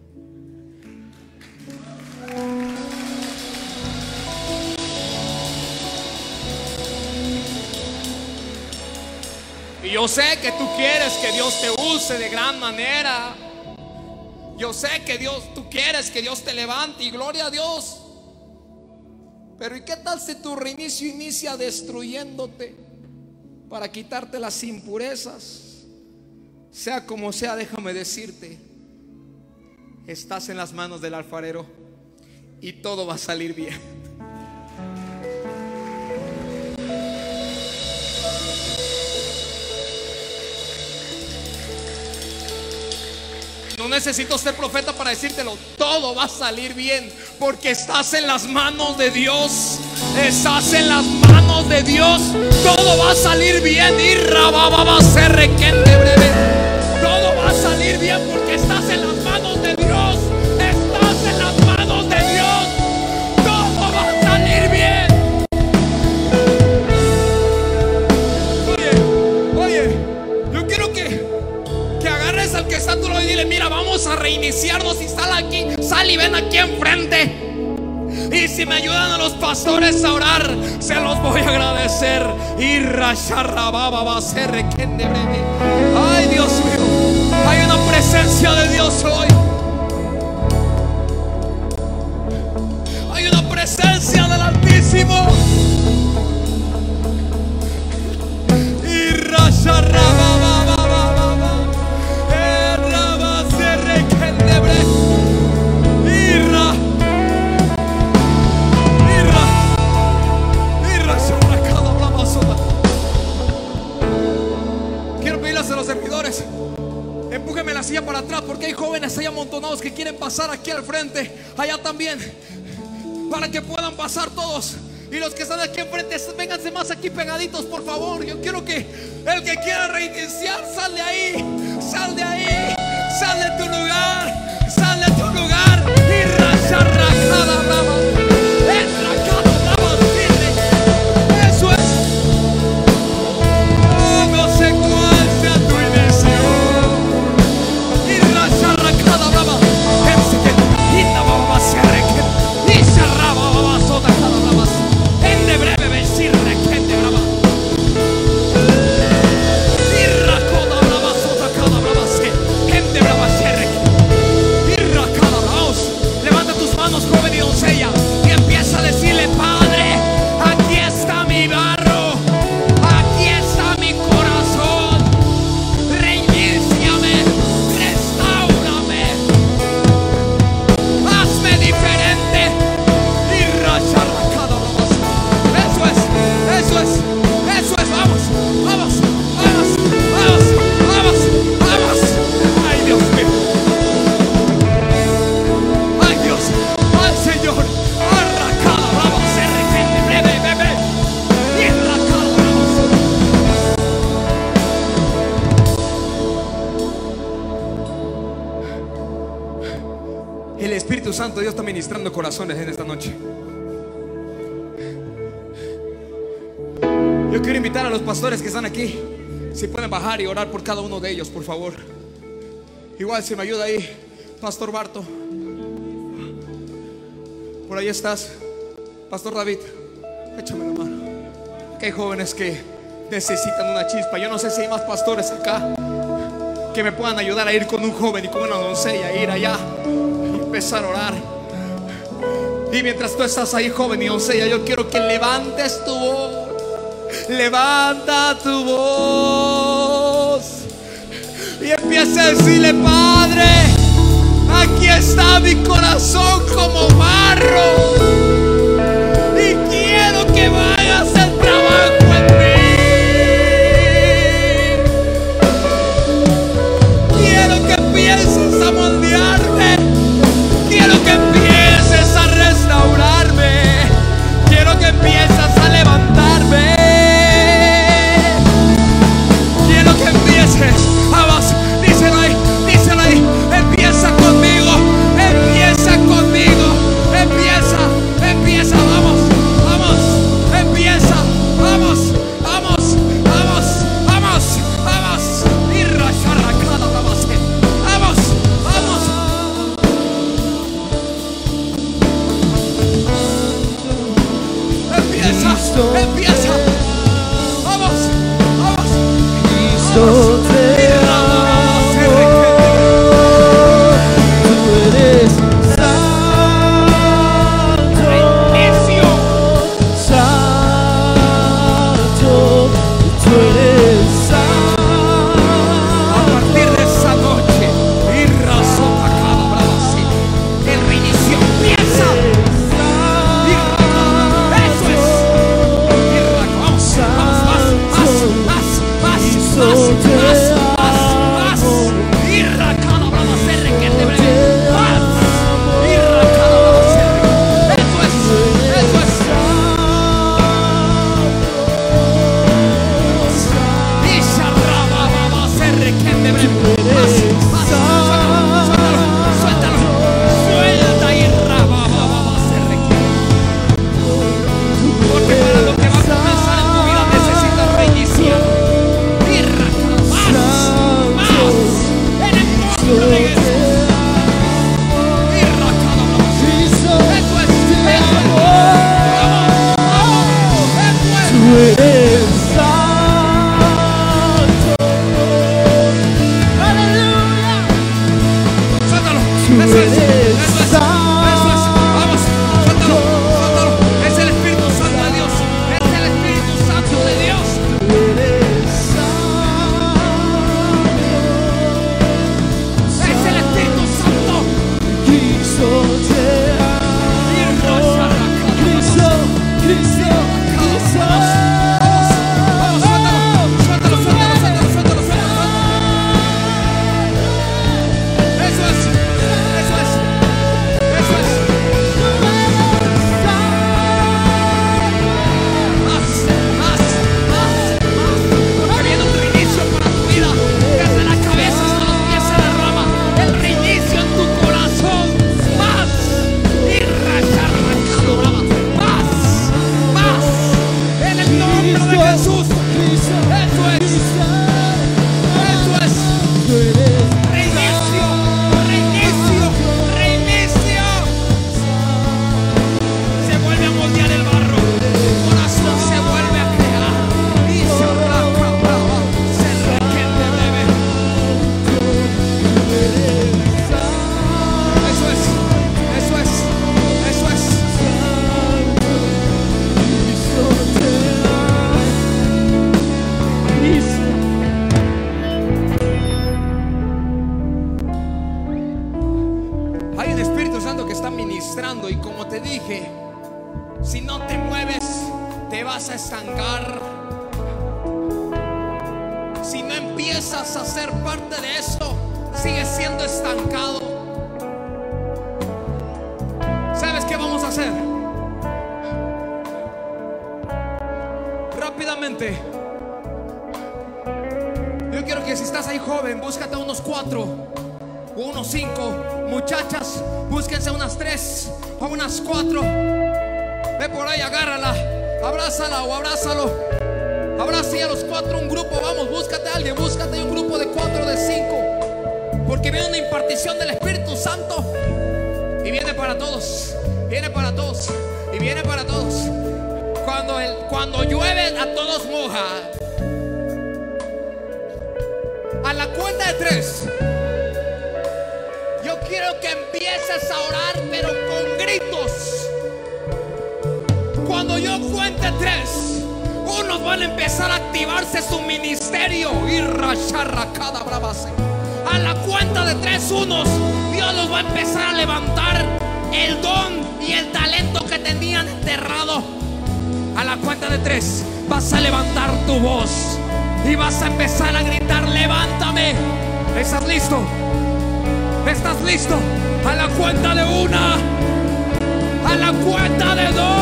Y yo sé que tú quieres que Dios te use de gran manera. Yo sé que Dios, tú quieres que Dios te levante y gloria a Dios. Pero ¿y qué tal si tu reinicio inicia destruyéndote para quitarte las impurezas? Sea como sea, déjame decirte, estás en las manos del alfarero y todo va a salir bien. No necesito ser profeta para decírtelo. Todo va a salir bien porque estás en las manos de Dios. Estás en las manos de Dios. Todo va a salir bien. Y rababa va a ser requente breve. Todo va a salir bien reiniciarnos y sal aquí, sal y ven aquí enfrente. Y si me ayudan a los pastores a orar, se los voy a agradecer. Y va a ser. Ay, Dios mío, hay una presencia de Dios hoy. Hay una presencia del Altísimo. Y rasharrababa para que puedan pasar todos. Y los que están aquí enfrente, vénganse más aquí pegaditos, por favor. Yo quiero que el que quiera reiniciar, sal de ahí, sal de ahí, sal de tu lugar, sal de tu lugar. Y racha, rajada, pastores que están aquí, si pueden bajar y orar por cada uno de ellos, por favor. Igual si me ayuda ahí, Pastor Barto. Por ahí estás, Pastor David. Échame la mano. Que hay jóvenes que necesitan una chispa. Yo no sé si hay más pastores acá que me puedan ayudar a ir con un joven y con una doncella, ir allá y empezar a orar. Y mientras tú estás ahí, joven y doncella, yo quiero que levantes tu voz Levanta tu voz y empieza a decirle, Padre, aquí está mi corazón como barro. A la cuenta de una, a la cuenta de dos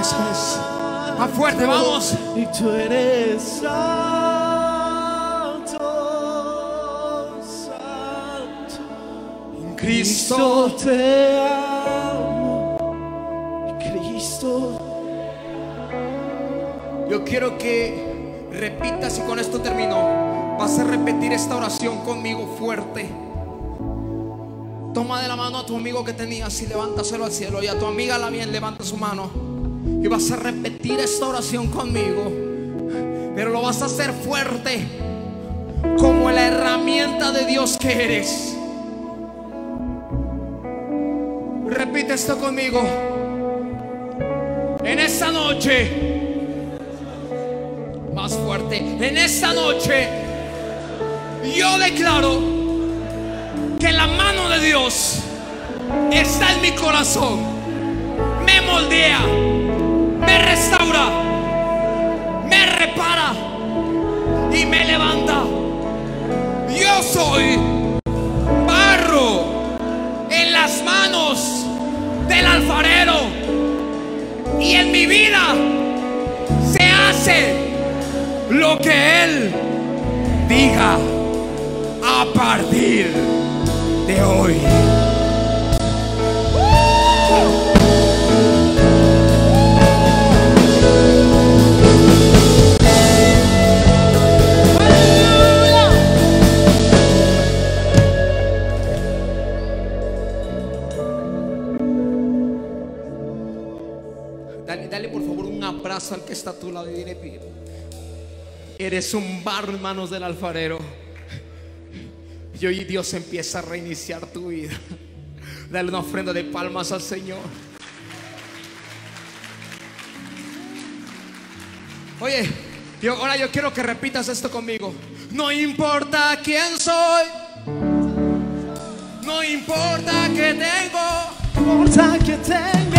eso es. Más fuerte, vamos. Y tú eres santo, santo. Cristo. Cristo te amo. Cristo. Yo quiero que repitas y con esto termino. Vas a repetir esta oración conmigo fuerte. Toma de la mano a tu amigo que tenías y levántaselo al cielo. Y a tu amiga la bien, levanta su mano. Y vas a repetir esta oración conmigo. Pero lo vas a hacer fuerte. Como la herramienta de Dios que eres. Repite esto conmigo. En esta noche más fuerte. En esta noche yo declaro que la mano de Dios está en mi corazón. Me moldea, me restaura, me repara y me levanta. Yo soy barro en las manos del alfarero y en mi vida se hace lo que Él diga a partir de hoy. Al que está a tu lado y dile. Eres un barro en manos del alfarero. Y hoy Dios empieza a reiniciar tu vida. Dale una ofrenda de palmas al Señor. Oye, ahora yo quiero que repitas esto conmigo. No importa quién soy. No importa que tengo. importa que tengo